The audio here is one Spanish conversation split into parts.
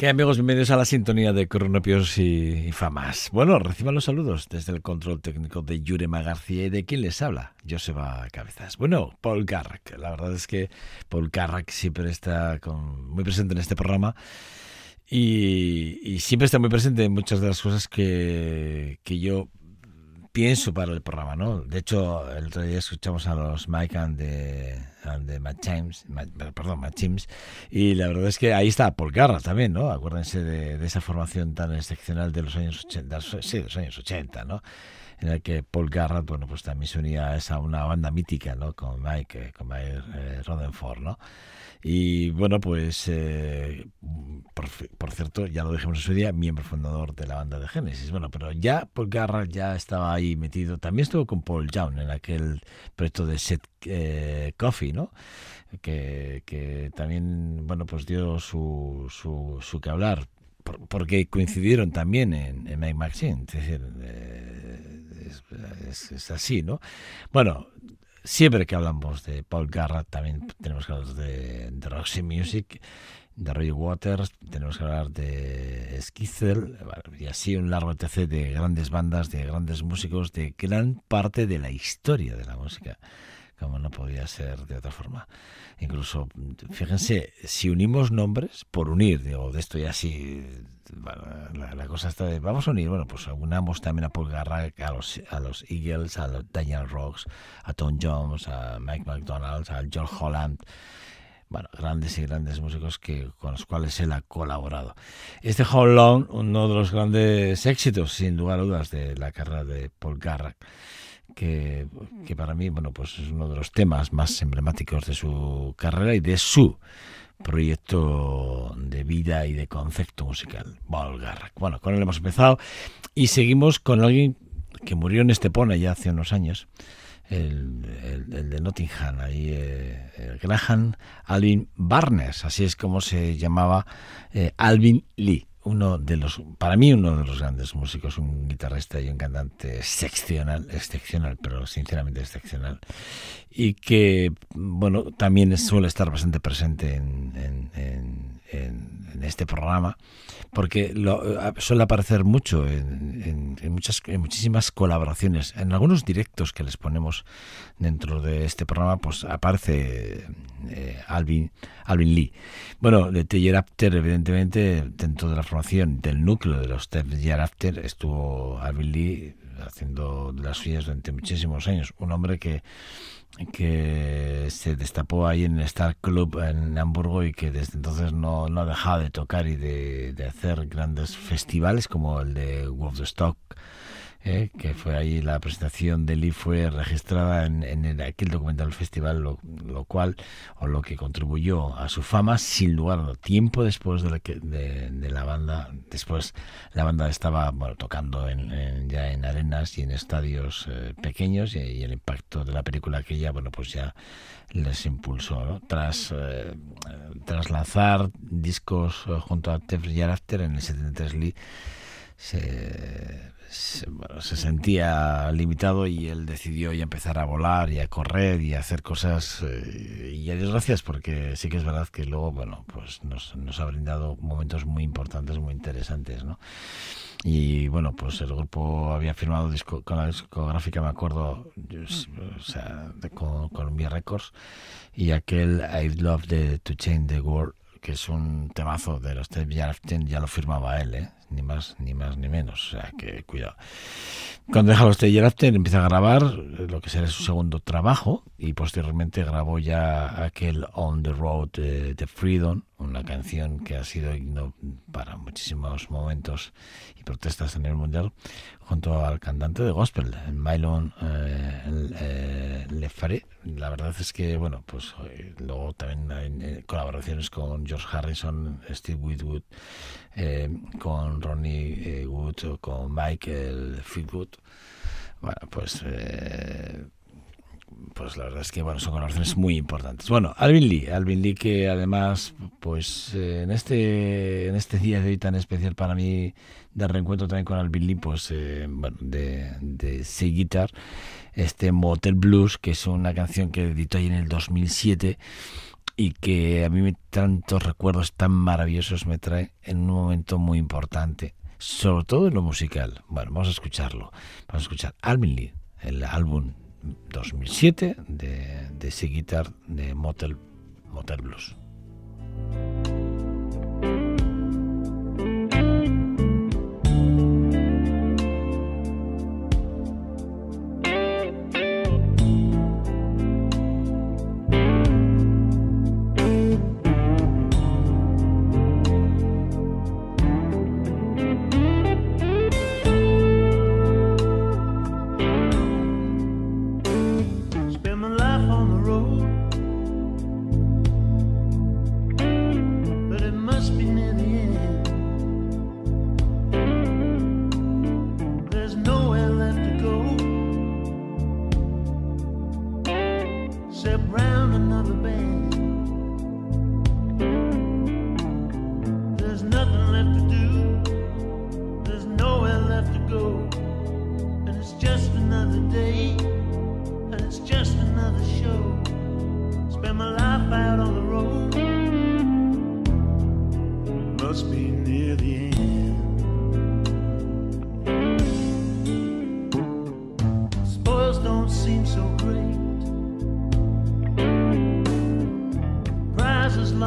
¿Qué amigos? Bienvenidos a la sintonía de Cronopios y, Famas. Bueno, reciban los saludos desde el control técnico de Yurema García y de quien les habla, Joseba Cabezas. Bueno, Paul Carrack. La verdad es que Paul Carrack siempre está muy presente en este programa y, siempre está muy presente en muchas de las cosas que, que yo pienso para el programa, ¿no? De hecho, el otro día escuchamos a los Mike and the, the Matt James, perdón, Matt James, y la verdad es que ahí está Paul Garra también, ¿no? Acuérdense de, esa formación tan excepcional de los años 80, sí, de los años 80, ¿no? en el que Paul Garrett, bueno, pues también se unía a esa una banda mítica, ¿no? Con Mike, con Mike eh, Rodenford, ¿no? Y bueno, pues, eh, por, cierto, ya lo dijimos en su día, miembro fundador de la banda de Genesis. Bueno, pero ya Paul Garrett ya estaba ahí metido. También estuvo con Paul Young en aquel proyecto de Set eh, Coffee, ¿no? Que, que, también, bueno, pues dio su, su, su que hablar. porque coincidieron también en, en Mike Maxine, es decir, eh, es, así, ¿no? Bueno, siempre que hablamos de Paul Garrett también tenemos que hablar de, Roxy Music, de Roy Waters, tenemos que hablar de Skizzle, y así un largo etc de grandes bandas, de grandes músicos, de gran parte de la historia de la música, como no podía ser de otra forma. Incluso, fíjense, si unimos nombres, por unir, digo, de esto ya sí la, cosa está de, vamos a unir, bueno, pues unamos también a Paul Garra, a los, a los Eagles, a los Daniel Rocks, a Tom Jones, a Mike McDonald, a George Holland, bueno, grandes y grandes músicos que, con los cuales él ha colaborado. Este How Long, uno de los grandes éxitos, sin lugar a dudas, de la carrera de Paul Garra, que, para mí, bueno, pues es uno de los temas más emblemáticos de su carrera y de su proyecto de vida y de concepto musical, Volgar. Bueno, con él hemos empezado y seguimos con alguien que murió en Estepona ya hace unos años, el, de Nottingham, ahí eh, Graham Alvin Barnes, así es como se llamaba eh, Alvin Lee uno de los, para mí uno de los grandes músicos, un guitarrista y un cantante excepcional, excepcional, pero sinceramente excepcional, y que, bueno, también suele estar bastante presente en, en, en este programa porque lo, suele aparecer mucho en, muchas, en muchísimas colaboraciones. En algunos directos que les ponemos dentro de este programa, pues aparece eh, Alvin, Alvin Lee. Bueno, de Teller After, evidentemente, dentro de la formación del núcleo de los Teller After, estuvo Alvin Lee haciendo las suyas durante muchísimos años. Un hombre que que se destapó ahí en el Star Club en Hamburgo y que desde entonces no, no ha dejado de tocar y de, de hacer grandes festivales como el de Stock ¿eh? que fue ahí la presentación de Lee fue registrada en, en aquel documental del festival, lo, cual, o lo que contribuyó a su fama, sin lugar a tiempo después de la, de, la banda, después la banda estaba bueno, tocando en, ya en arenas y en estadios eh, pequeños y, el impacto de la película aquella, bueno, pues ya les impulsó, Tras, eh, tras lanzar discos junto a Tef After en el 73 Lee se se, se, sentía limitado y él decidió ya empezar a volar y a correr y a hacer cosas eh, y a Dios gracias porque sí que es verdad que luego bueno pues nos, nos ha brindado momentos muy importantes muy interesantes ¿no? y bueno pues el grupo había firmado disco, con la discográfica me acuerdo o sea, con Columbia Records y aquel I'd Love the, to Change the World que es un temazo de los Ted ya lo firmaba él, ¿eh? Ni más ni más ni menos, o sea que cuidado. Cuando deja los Taylor After empieza a grabar lo que será su segundo trabajo y posteriormente grabó ya aquel On the Road de, Freedom, una canción que ha sido himno para muchísimos momentos y protestas a nivel mundial, junto al cantante de gospel, Mylon eh, eh, Lefare. La verdad es que, bueno, pues eh, luego también hay colaboraciones con George Harrison, Steve Whitwood, con Ronnie Wood con Michael Fleetwood. Bueno, pues pues la verdad es que bueno son colaboraciones muy importantes. Bueno, Alvin Lee, Alvin Lee que además pues eh, en este en este día de hoy tan especial para mí de reencuentro también con Alvin Lee, pues eh, bueno, de de Sea Guitar, este Motel Blues, que es una canción que editó ahí en el 2007 y que a mí me, tantos recuerdos tan maravillosos me trae en un momento muy importante, sobre todo en lo musical. Bueno, vamos a escucharlo. Vamos a escuchar Alvin Lee, el álbum 2007 de, de ese guitar de Motel, Motel Blues.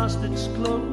its close.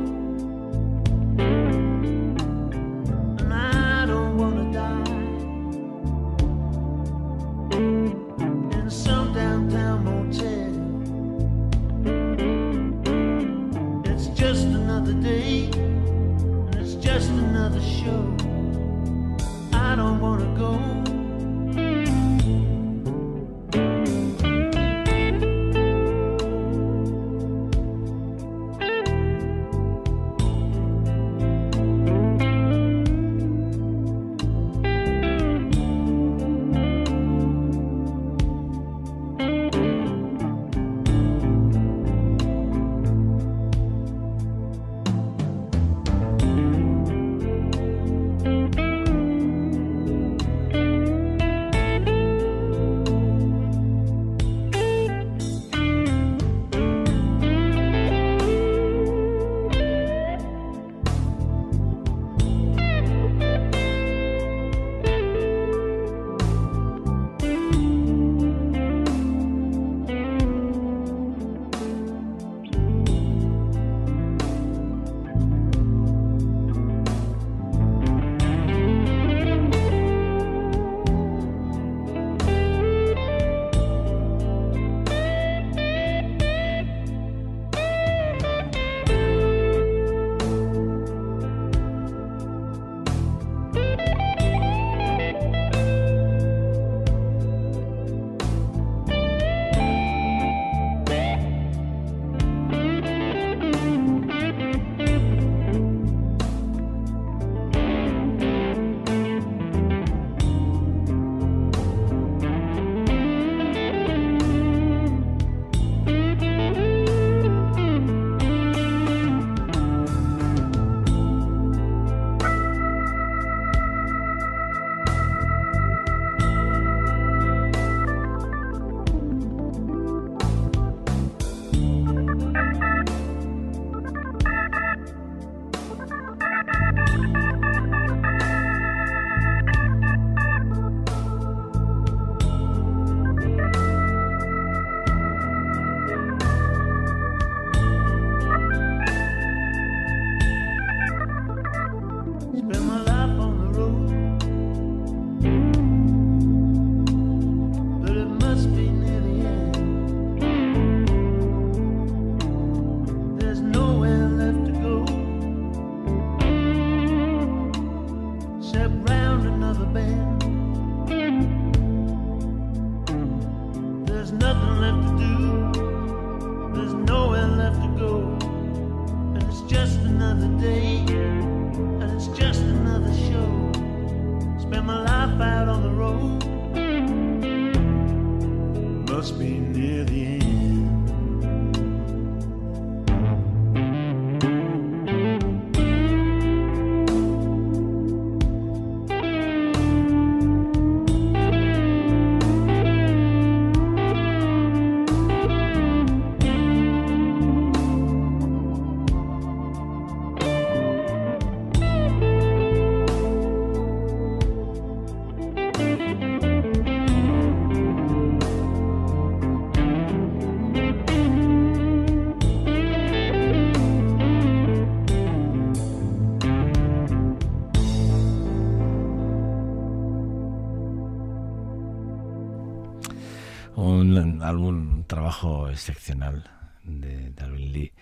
Excepcional de Darwin Lee,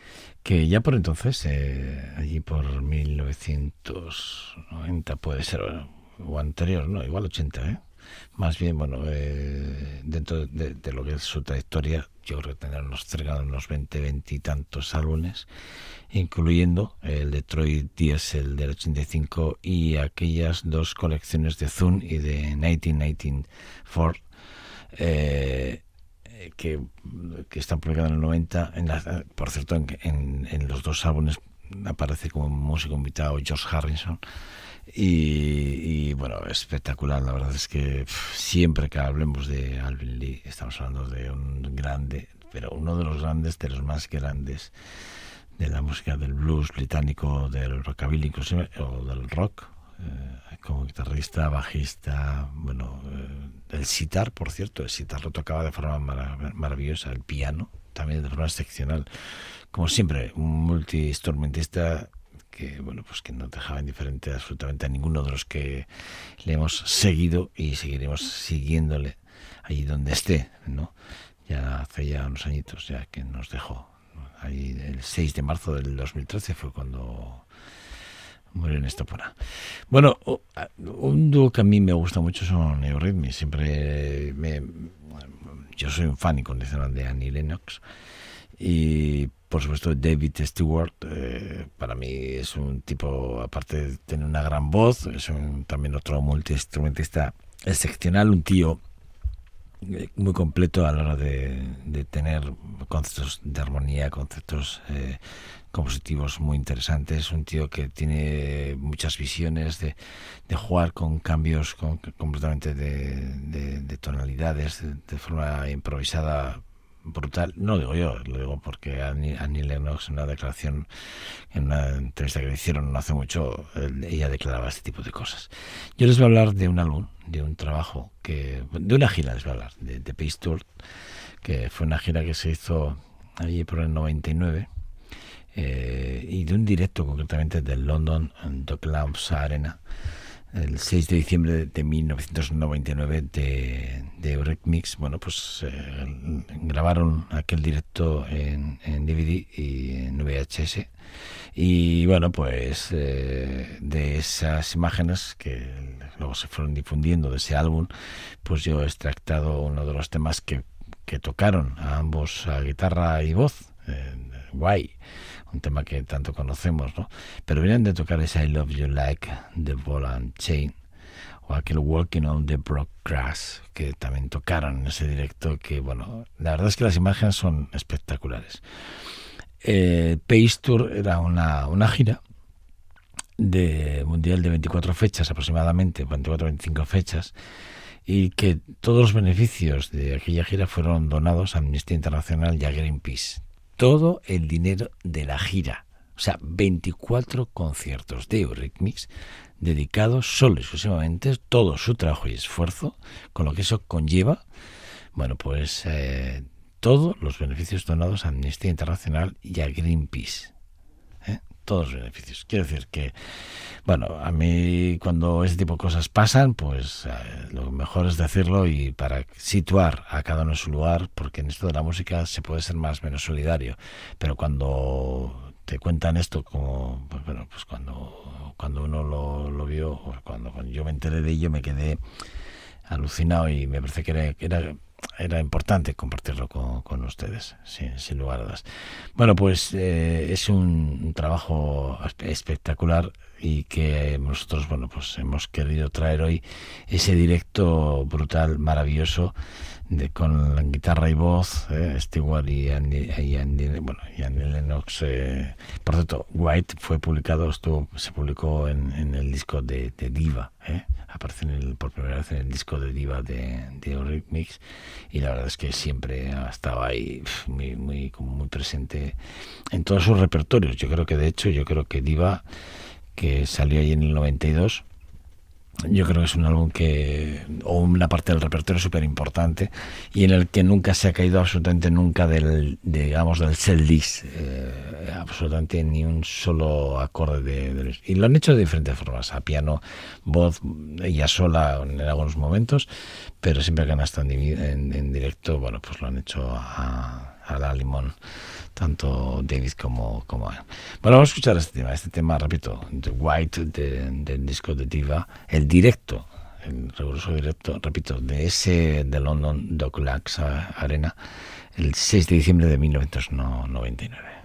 que ya por entonces, eh, allí por 1990 puede ser, o anterior, no, igual 80, ¿eh? Más bien, bueno, eh, dentro de, lo que es su trayectoria, yo creo que tendrá unos, unos 20, 20 y tantos álbumes, incluyendo el Detroit Diesel del 85 y aquellas dos colecciones de Zoom y de 1994. Eh, que, que, está publicado en el 90. En la, por cierto, en, en, los dos álbumes aparece como músico invitado George Harrison. Y, bueno, espectacular. La verdad es que siempre que hablemos de Alvin Lee, estamos hablando de un grande, pero uno de los grandes, de los más grandes de la música del blues británico, del rockabilly o del rock, eh, como guitarrista, bajista, bueno, eh, el sitar, por cierto, el sitar lo tocaba de forma maravillosa, el piano también de forma excepcional, como siempre, un multi-instrumentista que bueno pues que no dejaba indiferente absolutamente a ninguno de los que le hemos seguido y seguiremos siguiéndole allí donde esté, ¿no? Ya hace ya unos añitos ya que nos dejó. Ahí el 6 de marzo del 2013 fue cuando murió en Estopona. Bueno, un dúo que a mí me gusta mucho son Eurythmics. Siempre me, yo soy un fan incondicional de Annie Lennox y por supuesto David Stewart eh, para mí es un tipo aparte de tener una gran voz es también otro multiinstrumentista excepcional un tío muy completo a la hora de, tener conceptos de armonía conceptos eh, compositivos muy interesantes. Un tío que tiene muchas visiones de, jugar con cambios completamente de, tonalidades de forma improvisada brutal. No digo yo, lo digo porque Annie, Lennox en una declaración, en una entrevista que le hicieron no hace mucho, ella declaraba este tipo de cosas. Yo les voy a hablar de un álbum, de un trabajo, que de una gira les voy a hablar, de, de Pace Tour, que fue una gira que se hizo allí por el 99. Eh, y de un directo concretamente del London Dock Lamps Arena el 6 de diciembre de 1999 de, de Mix, bueno, pues eh, grabaron aquel directo en, DVD y en VHS. Y bueno, pues eh, de esas imágenes que luego se fueron difundiendo de ese álbum, pues yo he extractado uno de los temas que, que tocaron a ambos a guitarra y voz. Eh, guay un tema que tanto conocemos, ¿no? Pero vienen de tocar ese I Love You Like the Ball and Chain o aquel Walking on the Broke Grass que también tocaron en ese directo que, bueno, la verdad es que las imágenes son espectaculares. Eh, Pace Tour era una, una gira de mundial de 24 fechas aproximadamente, 24-25 fechas, y que todos los beneficios de aquella gira fueron donados a Amnistía Internacional y a Greenpeace todo el dinero de la gira. O sea, 24 conciertos de Eurythmics dedicados solo y exclusivamente todo su trabajo y esfuerzo, con lo que eso conlleva, bueno, pues eh, todos los beneficios donados a Amnistía Internacional y a Greenpeace todos los beneficios. Quiero decir que, bueno, a mí cuando ese tipo de cosas pasan, pues eh, lo mejor es decirlo y para situar a cada uno en su lugar, porque en esto de la música se puede ser más o menos solidario, pero cuando te cuentan esto como, pues, bueno, pues cuando, cuando uno lo, lo vio, cuando, cuando yo me enteré de ello me quedé alucinado y me parece que era, era era importante compartirlo con, ustedes, sin, lugar a dudas. Bueno, pues eh, es un, trabajo espectacular y que nosotros, bueno, pues hemos querido traer hoy ese directo brutal, maravilloso, de, con la guitarra y voz, eh, Stewart y Andy, bueno, y Andy Lennox. Eh, por cierto, White fue publicado, estuvo, se publicó en, el disco de, de Diva, eh, aparece en el, por primera vez en el disco de Diva de, de Mix y la verdad es que siempre ha estado ahí muy, muy, muy presente en todos sus repertorios. Yo creo que de hecho, yo creo que Diva, que salió ahí en el 92, yo creo que es un álbum que, o una parte del repertorio súper importante y en el que nunca se ha caído absolutamente nunca del, digamos, del set list, eh, absolutamente ni un solo acorde de, Y lo han hecho de diferentes formas, a piano, voz, ella sola en algunos momentos, pero siempre que han estado en, en directo, bueno, pues lo han hecho a, a la limón tanto David como, como Bueno, vamos a escuchar este tema, este tema, repito, The White del disco de Diva, el directo, el riguroso directo, repito, de ese de London Docklax Arena, el 6 de diciembre de 1999.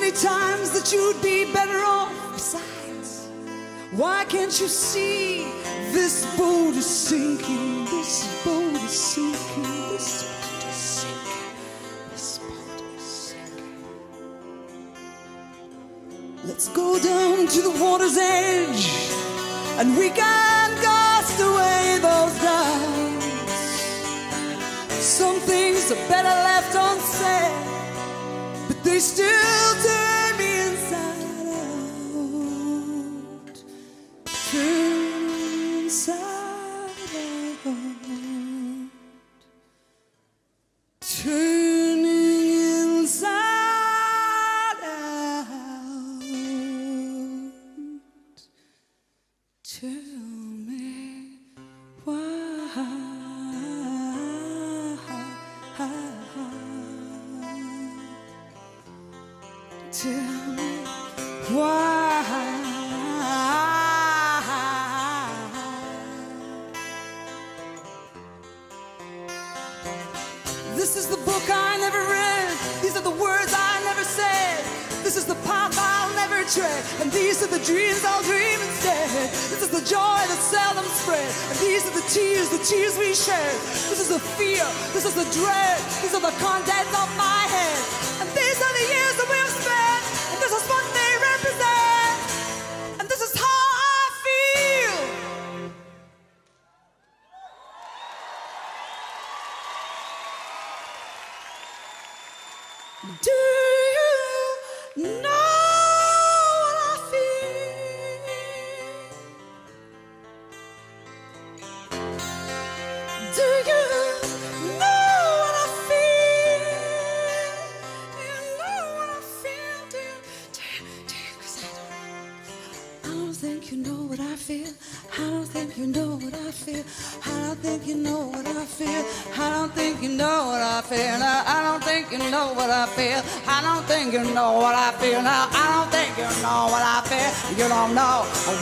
Many times that you'd be better off. Besides, why can't you see this boat is sinking? This boat is sinking. This boat is sinking. This boat is sinking. Let's go down to the water's edge and we can cast away those doubts. Some things are better left unsaid, but they still Tell me why. This is the book I never read. These are the words I never said. This is the path I'll never tread. And these are the dreams I'll dream instead. This is the joy that seldom spread. And these are the tears, the tears we share. This is the fear. This is the dread. These are the contents of my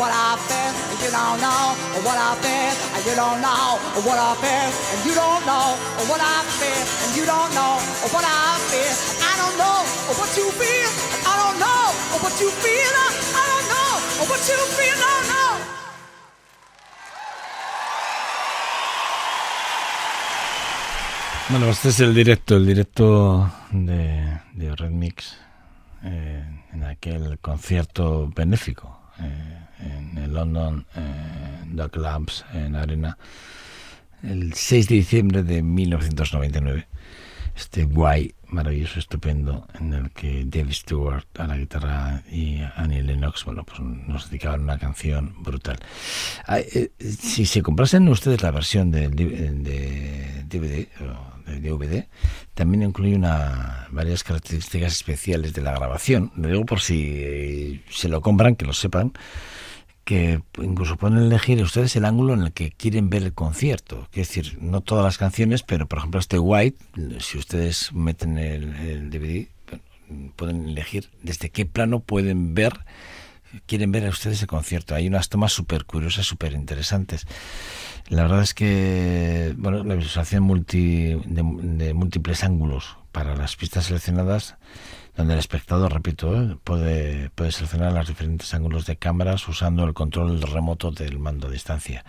what I feel. You don't know what I feel. And you don't know what I feel. And you don't know what I feel. And you don't know what I feel. I don't know what you feel. I don't know what you feel. I don't know what you feel. No, no. Bueno, este es el directo, el directo de, de Red Mix eh, en aquel concierto benéfico eh, London eh, Dock Labs en Arena el 6 de diciembre de 1999. Este guay, maravilloso, estupendo, en el que David Stewart a la guitarra y Annie Lennox, bueno, pues nos dedicaban una canción brutal. Eh, si se comprasen ustedes la versión de, de DVD de DVD, también incluye una, varias características especiales de la grabación. Lo digo por si eh, se lo compran, que lo sepan que incluso pueden elegir ustedes el ángulo en el que quieren ver el concierto. Es decir, no todas las canciones, pero por ejemplo este White, si ustedes meten el, DVD, pueden elegir desde qué plano pueden ver, quieren ver a ustedes el concierto. Hay unas tomas súper curiosas, súper interesantes. La verdad es que bueno, la visualización multi, de, de múltiples ángulos para las pistas seleccionadas donde el espectador, repito, ¿eh? puede, puede seleccionar los diferentes ángulos de cámaras usando el control remoto del mando a distancia.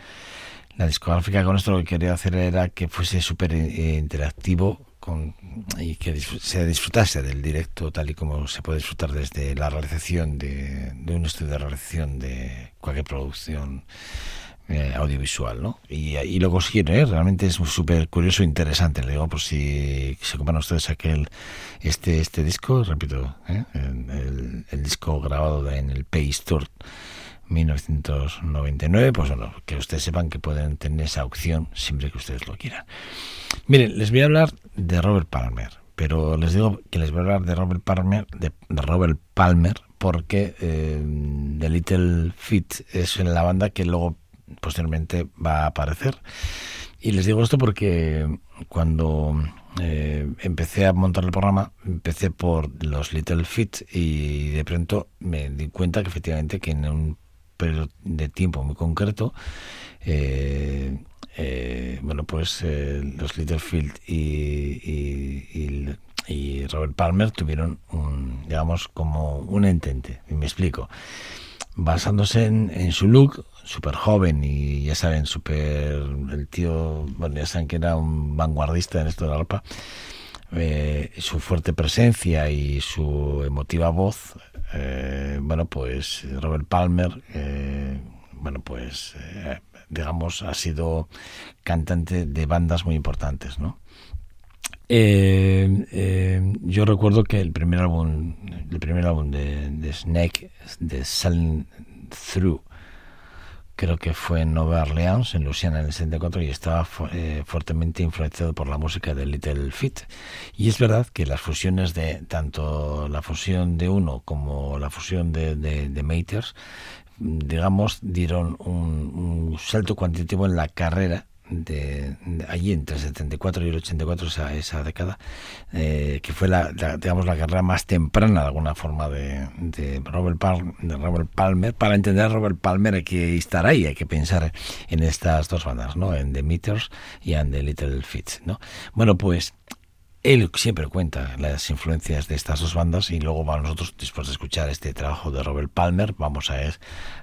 La discográfica con esto lo que quería hacer era que fuese súper interactivo con, y que se disfrutase del directo tal y como se puede disfrutar desde la realización de, de un estudio de realización de cualquier producción eh, audiovisual, ¿no? Y, y lo consiguieron, ¿eh? Realmente es súper curioso e interesante, le digo, por si se compran ustedes aquel, este, este disco, repito, ¿eh? el, disco grabado en el Pay Store 1999, pues bueno, que ustedes sepan que pueden tener esa opción siempre que ustedes lo quieran. Miren, les voy a hablar de Robert Palmer, pero les digo que les voy a hablar de Robert Palmer, de, Robert Palmer, porque eh, The Little Feat es la banda que luego posteriormente va a aparecer. Y les digo esto porque cuando eh, empecé a montar el programa, empecé por los Little Feet y de pronto me di cuenta que efectivamente que en un periodo de tiempo muy concreto, eh, eh, bueno, pues eh, los Littlefield y, y, y, y, Robert Palmer tuvieron un, digamos, como un entente. Y me explico. Basándose en, su look, súper joven y ya saben, súper. El tío, bueno, ya saben que era un vanguardista en esto de la ropa. Eh, su fuerte presencia y su emotiva voz, eh, bueno, pues Robert Palmer, eh, bueno, pues digamos, ha sido cantante de bandas muy importantes, ¿no? Eh, eh, yo recuerdo que el primer álbum, el primer álbum de, Snake, de Selling Through, creo que fue en Nueva Orleans, en Luisiana, en el 74, y estaba eh, fuertemente influenciado por la música de Little Feat. Y es verdad que las fusiones de, tanto la fusión de uno como la fusión de, de, de Maters, digamos, dieron un, un salto cuantitativo en la carrera allí entre el 74 y el 84 esa, esa década eh, que fue la, digamos la carrera más temprana de alguna forma de, Robert Palmer, para entender Robert Palmer hay que estar ahí hay que pensar en estas dos bandas no en The Meters y en The Little Fits no bueno pues él siempre cuenta las influencias de estas dos bandas y luego vamos nosotros después de escuchar este trabajo de Robert Palmer vamos a,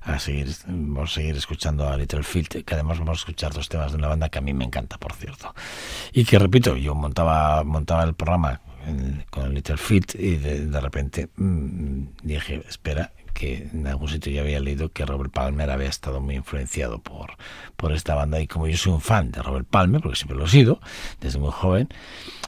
a seguir vamos a seguir escuchando a Little Field que además vamos a escuchar dos temas de una banda que a mí me encanta por cierto. Y que repito yo montaba montaba el programa con Little Field y de, repente mmm, dije espera que en algún sitio ya había leído que Robert Palmer había estado muy influenciado por, por esta banda y como yo soy un fan de Robert Palmer, porque siempre lo he sido, desde muy joven,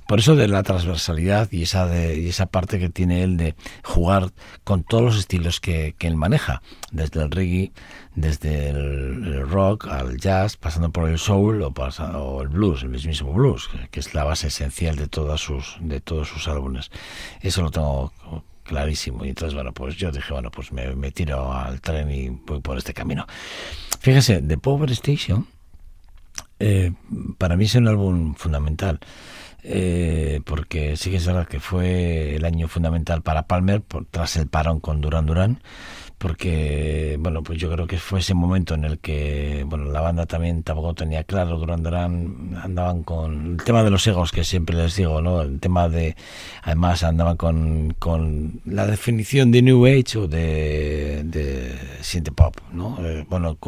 por eso de la transversalidad y esa, de, y esa parte que tiene él de jugar con todos los estilos que, que él maneja, desde el reggae, desde el, el, rock al jazz, pasando por el soul o, pasa, o el blues, el mismísimo blues, que es la base esencial de, todas sus, de todos sus álbumes. Eso lo tengo clarísimo. Y entonces, bueno, pues yo dije, bueno, pues me, me tiro al tren y voy por este camino. Fíjese, The Power Station, eh, para mí es un álbum fundamental. Eh, porque sí que es verdad que fue el año fundamental para Palmer por, tras el parón con Duran Duran porque bueno pues yo creo que fue ese momento en el que bueno la banda también tampoco tenía claro Duran Duran andaban con el tema de los egos que siempre les digo no el tema de además andaban con, con la definición de New Age o de, de pop no eh, bueno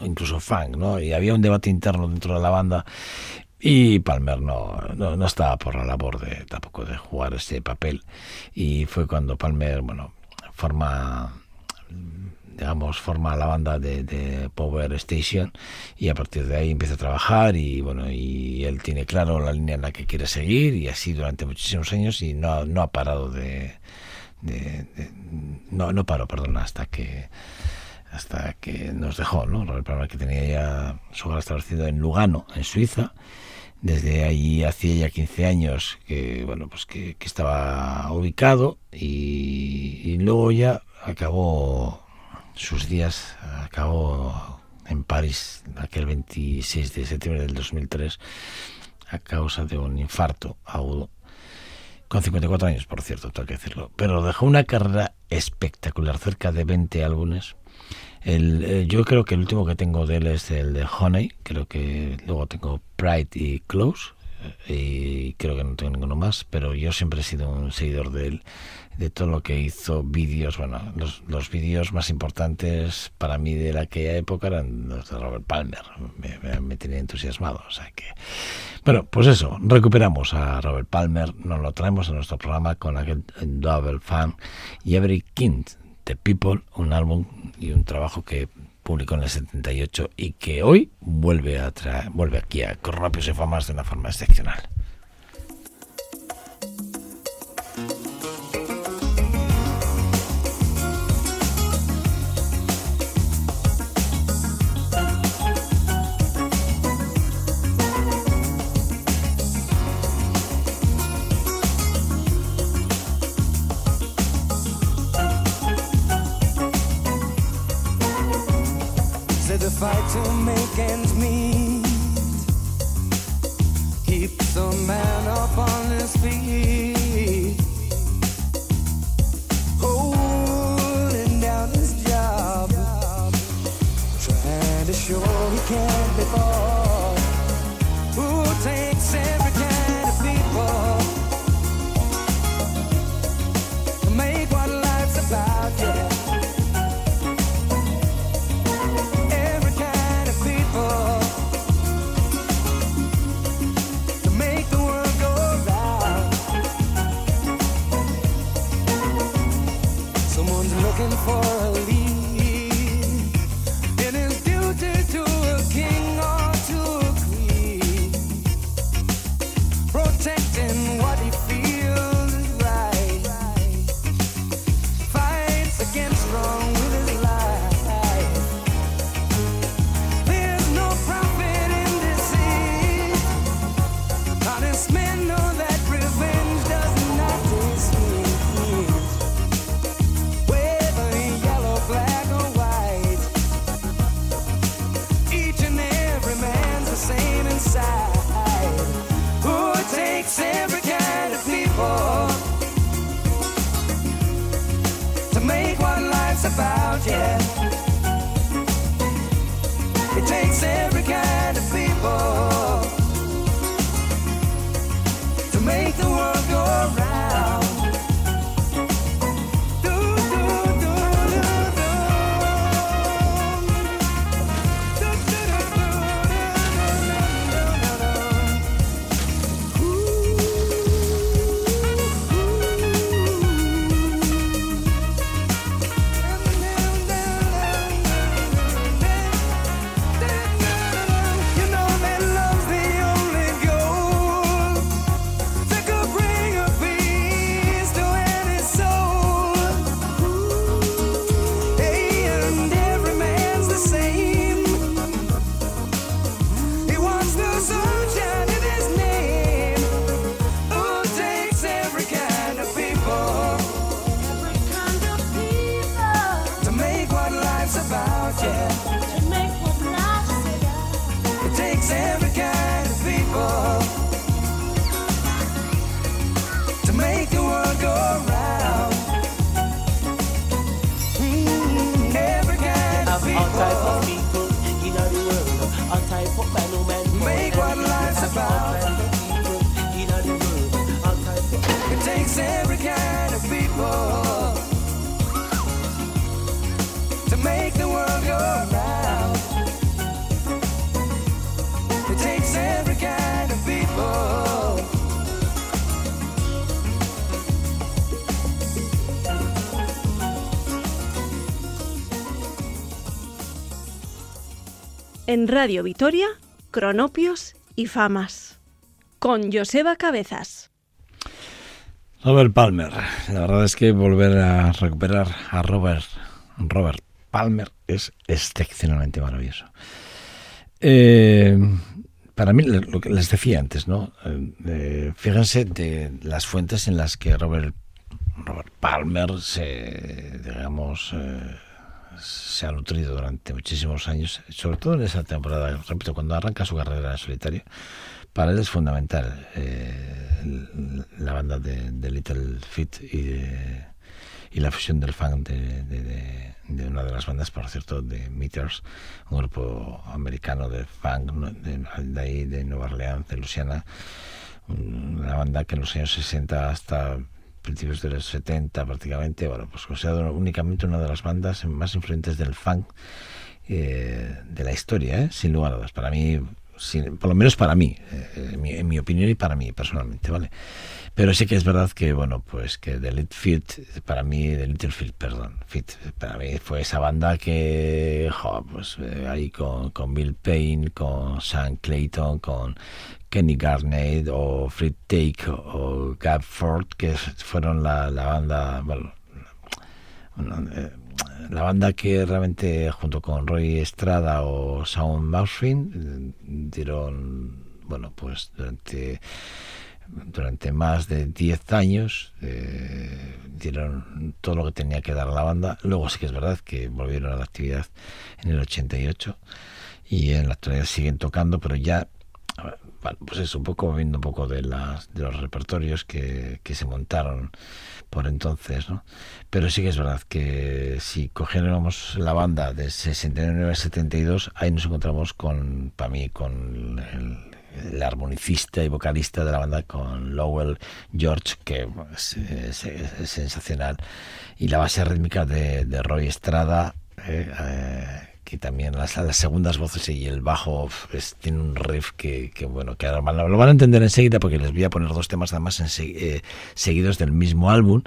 incluso funk no y había un debate interno dentro de la banda y Palmer no, no, no, estaba por la labor de tampoco de jugar ese papel. Y fue cuando Palmer, bueno, forma digamos, forma la banda de, Power Station y a partir de ahí empieza a trabajar y bueno, y él tiene claro la línea en la que quiere seguir y así durante muchísimos años y no, no ha parado de, no, no paró, perdón, hasta que hasta que nos dejó, ¿no? Robert que tenía ya su hogar establecido en Lugano, en Suiza. Desde ahí hacía ya 15 años que, bueno, pues que, estaba ubicado y luego ya acabó sus días acabó en París aquel 26 de septiembre del 2003 a causa de un infarto agudo con 54 años, por cierto, tengo que decirlo. Pero dejó una carrera espectacular, cerca de 20 álbumes. El, eh, yo creo que el último que tengo de él es el de Honey, creo que luego tengo Pride y Close, y creo que no tengo ninguno más, pero yo siempre he sido un seguidor de él, de todo lo que hizo, vídeos, bueno, los, los vídeos más importantes para mí de aquella época eran los de Robert Palmer, me, me, tenía entusiasmado, o sea que... Bueno, pues eso, recuperamos a Robert Palmer, nos lo traemos a nuestro programa con aquel Double Fan y Every Kind, The People, un álbum y un trabajo que publicó en el 78 y que hoy vuelve a traer, vuelve aquí a Corropios y Famas de una forma excepcional. En Radio Vitoria, Cronopios y Famas. Con Joseba Cabezas. Robert Palmer. La verdad es que volver a recuperar a Robert, Robert Palmer es excepcionalmente maravilloso. Eh, para mí, lo que les decía antes, ¿no? Eh, eh, fíjense de las fuentes en las que Robert, Robert Palmer se, digamos, se ha nutrido durante muchísimos años, sobre todo en esa temporada, repito, cuando arranca su carrera en solitario, para él es fundamental eh, la banda de, de Little Feat y, de- y la fusión del funk de, de- de- una de las bandas, por cierto, de Meters, un grupo americano de funk de ahí, de Nueva Orleans, de Luisiana, una banda que en los años 60 hasta principios de los 70 prácticamente, bueno, pues considerado únicamente una de las bandas más influyentes del funk eh, de la historia, ¿eh? sin lugar a dudas. Para mí, sin- por lo menos para mí, eh, en, mi, en mi opinión y para mí personalmente, ¿vale? Pero sí que es verdad que, bueno, pues que The Little Feat, para mí, The Little Feat, perdón, Feat, para mí fue esa banda que, jo, pues eh, ahí con, con Bill Payne, con Sam Clayton, con Kenny Garnett o Fred Take o Gab Ford, que fueron la, la banda, bueno, eh, la banda que realmente junto con Roy Estrada o Sound Mausfin dieron, bueno, pues durante durante más de 10 años eh, dieron todo lo que tenía que dar a la banda. Luego sí que es verdad que volvieron a la actividad en el 88 y en la actualidad siguen tocando, pero ya bueno, pues es un poco viendo un poco de las de los repertorios que, que se montaron por entonces, ¿no? Pero sí que es verdad que si cogiéramos la banda de 69 a 72, ahí nos encontramos con, para mí, con el, el armonicista y vocalista de la banda, con Lowell George, que es, es- es sensacional, y la base rítmica de, de Roy Estrada, eh, eh, que también las, las segundas voces y el bajo pues, tiene un riff que, que, bueno que ahora lo van a entender enseguida porque les voy a poner dos temas además eh, seguidos del mismo álbum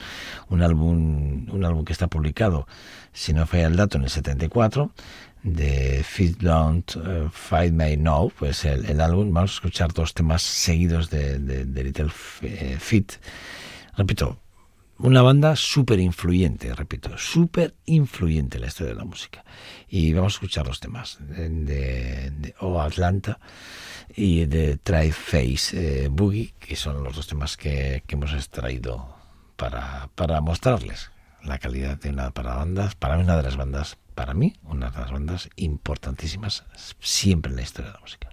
un álbum un álbum que está publicado si no falla el dato en el 74 de Fit Don't eh, Fight Me Now pues el, el álbum vamos a escuchar dos temas seguidos de, de, Little F- eh, repito una banda súper influyente, repito, súper influyente en la historia de la música. Y vamos a escuchar los temas de, de, O Atlanta y de Try Face eh, Boogie, que son los dos temas que, que hemos extraído para, para mostrarles la calidad de una para bandas, para una de las bandas, para mí una de las bandas importantísimas siempre en la historia de la música.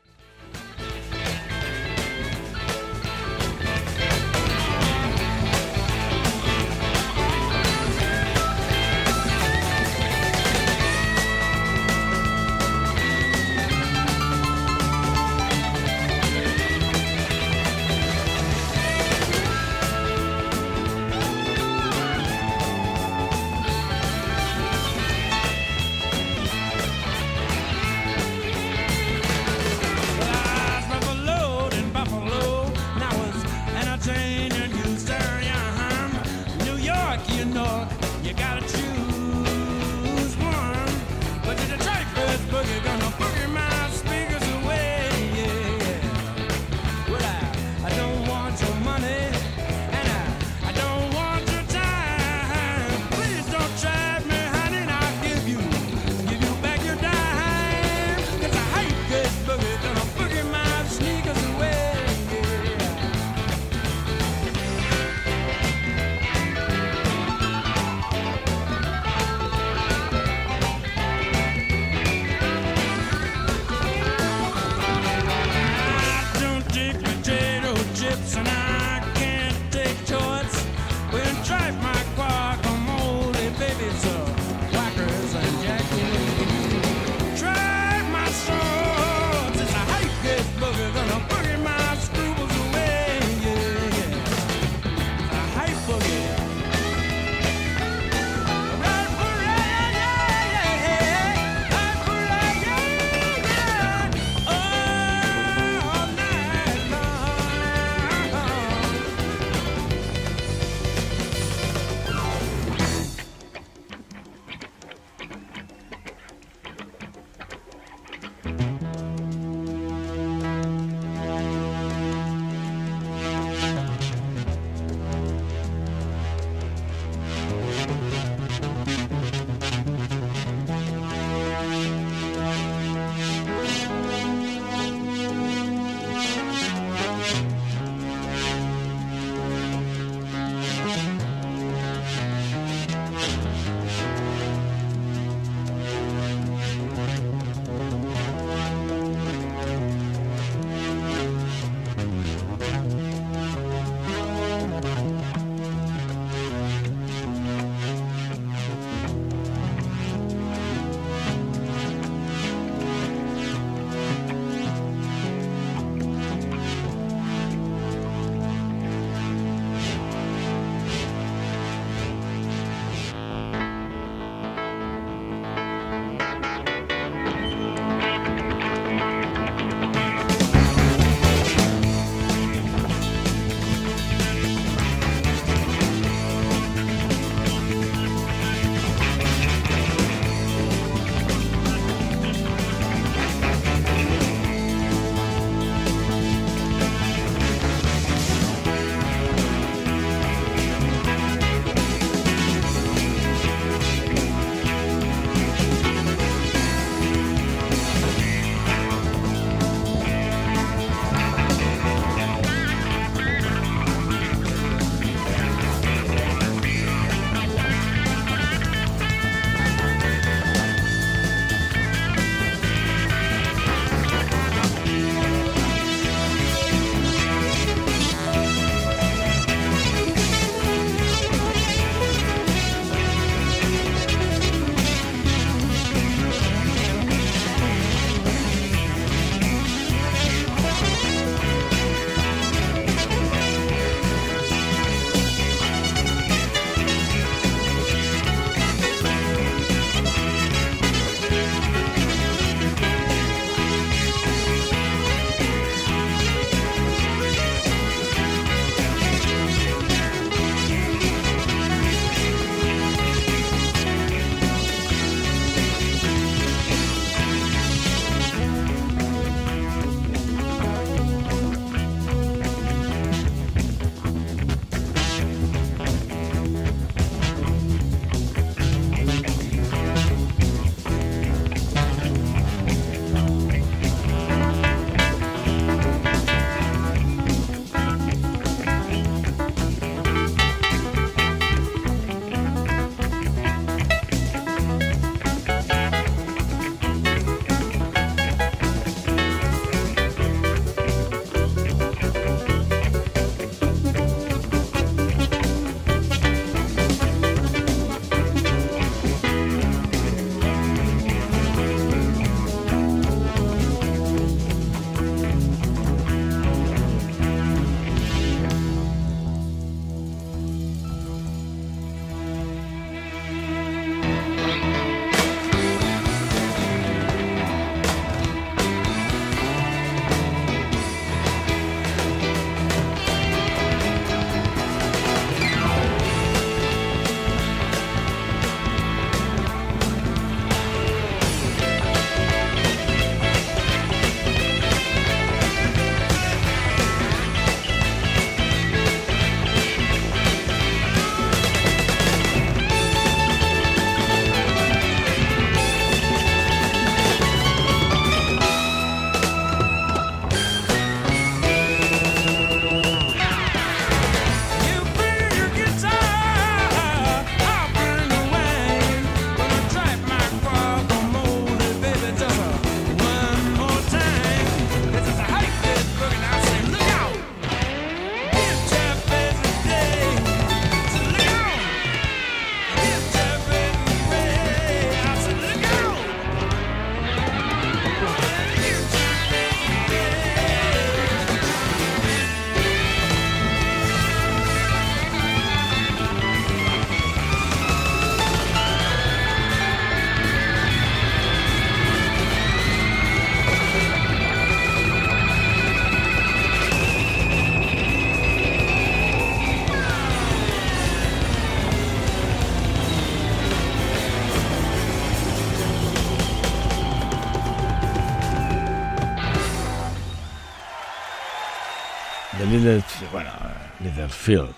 Littlefield.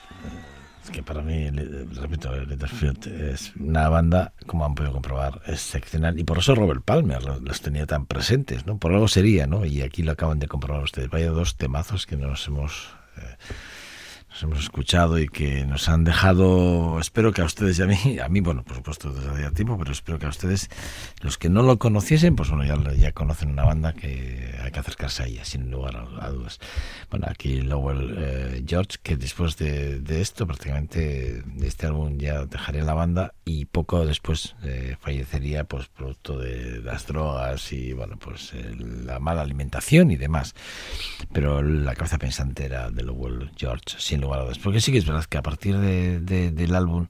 Es que para mí, repito, Littlefield es una banda, como han podido comprobar, excepcional. Y por eso Robert Palmer lo- los tenía tan presentes, ¿no? Por algo sería, ¿no? Y aquí lo acaban de comprobar ustedes. Vaya dos temazos que nos hemos... eh, hemos escuchado y que nos han dejado, espero que a ustedes y a mí, a mí, bueno, por supuesto desde hace tiempo, pero espero que a ustedes, los que no lo conociesen, pues bueno, ya, ya conocen una banda que hay que acercarse a ella, sin lugar a, dudas. Bueno, aquí Lowell eh, George, que después de, de esto, prácticamente de este álbum ya dejaría la banda y poco después eh, fallecería, pues producto de las drogas y, bueno, pues la mala alimentación y demás pero la cabeza pensante era de Lowell George, sin Porque sí que es verdad que a partir de, de- del álbum,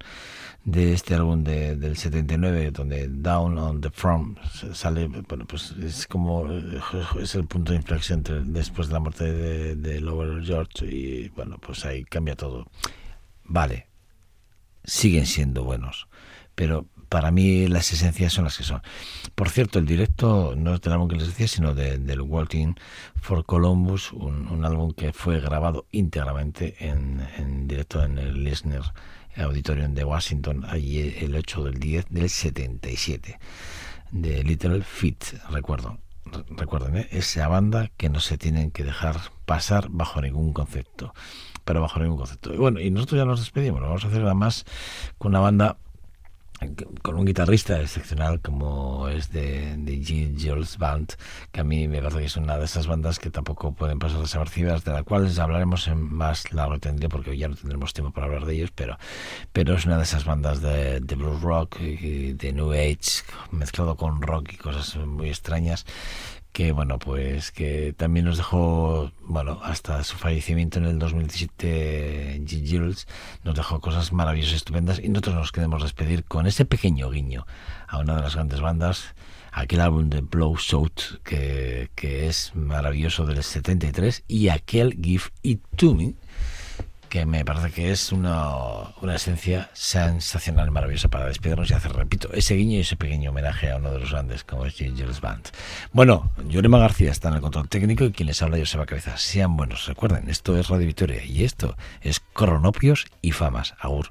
de este álbum de- del 79, donde Down on the Front sale, bueno, pues es como, es el punto de inflexión entre- después de la muerte de, de Lowell George y, bueno, pues ahí cambia todo. Vale, siguen siendo buenos, pero para mí las esencias son las que son. Por cierto, el directo no es del álbum que les decía, sino de- del Walking for Columbus, un, álbum que fue grabado íntegramente en, directo en el Lesnar Auditorium de Washington, allí el 8 del 10 del 77, de Little Feat, recuerdo. Re- Recuerden, ¿eh? esa banda que no se tienen que dejar pasar bajo ningún concepto, pero bajo ningún concepto. Y bueno, y nosotros ya nos despedimos, lo vamos a hacer además con una banda con un guitarrista excepcional como es de, de G. Jules Band, que a mí me parece que es una de esas bandas que tampoco pueden pasar desapercibidas, de la cual hablaremos en más largo tendido, porque ya no tendremos tiempo para hablar de ellos, pero, pero es una de esas bandas de, de blues rock de new age, mezclado con rock y cosas muy extrañas, que bueno pues que también nos dejó bueno hasta su fallecimiento en el 2017 G. Nos dejó cosas maravillosas estupendas y nosotros nos queremos despedir con ese pequeño guiño a una de las grandes bandas aquel álbum de Blow Shout que, que es maravilloso del 73 y aquel Give It To Me que me parece que es una, una esencia sensacional, maravillosa para despedirnos y hacer, repito, ese guiño y ese pequeño homenaje a uno de los grandes, como es Gingers Band. Bueno, Yorema García está en el control técnico y quien les habla, Joseba Cabeza. Sean buenos, recuerden, esto es Radio Victoria y esto es Cronopios y Famas. Agur.